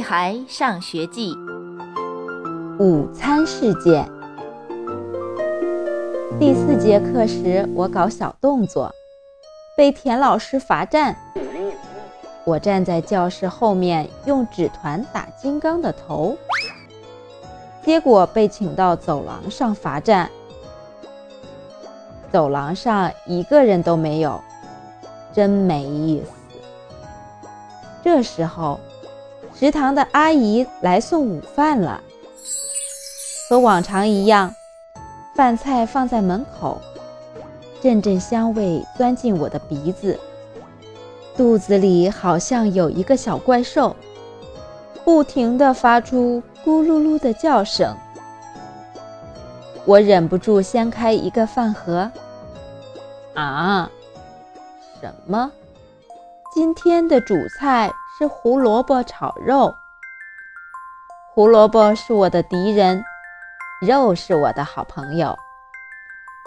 屁孩上学记》午餐事件。第四节课时，我搞小动作，被田老师罚站。我站在教室后面，用纸团打金刚的头，结果被请到走廊上罚站。走廊上一个人都没有，真没意思。这时候，食堂的阿姨来送午饭了。和往常一样，饭菜放在门口，阵阵香味钻进我的鼻子，肚子里好像有一个小怪兽，不停地发出咕噜噜的叫声。我忍不住掀开一个饭盒，啊，什么？今天的主菜是胡萝卜炒肉。胡萝卜是我的敌人，肉是我的好朋友。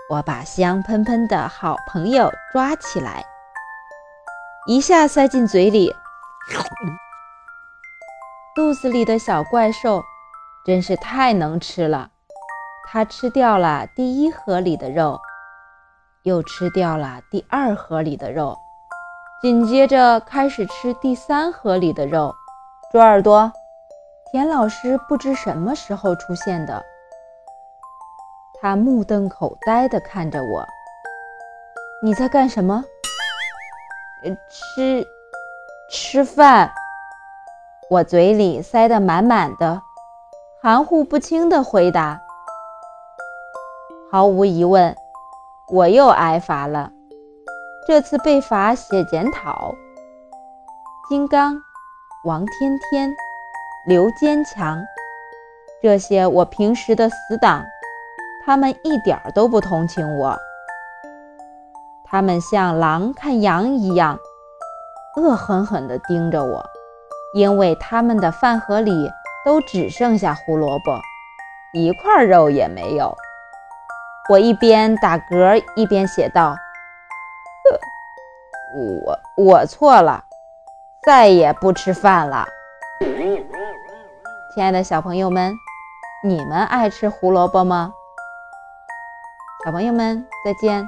我把香喷喷的好朋友抓起来，一下塞进嘴里。肚子里的小怪兽真是太能吃了，它吃掉了第一盒里的肉，又吃掉了第二盒里的肉。紧接着开始吃第三盒里的肉，猪耳朵，田老师不知什么时候出现的，他目瞪口呆地看着我。你在干什么？吃，吃饭。我嘴里塞得满满的，含糊不清地回答。毫无疑问，我又挨罚了。这次被罚写检讨。金刚、王天天、刘坚强，这些我平时的死党，他们一点儿都不同情我。他们像狼看羊一样，恶狠狠地盯着我，因为他们的饭盒里都只剩下胡萝卜，一块肉也没有。我一边打嗝一边写道。我我错了，再也不吃饭了。亲爱的小朋友们，你们爱吃胡萝卜吗？小朋友们，再见。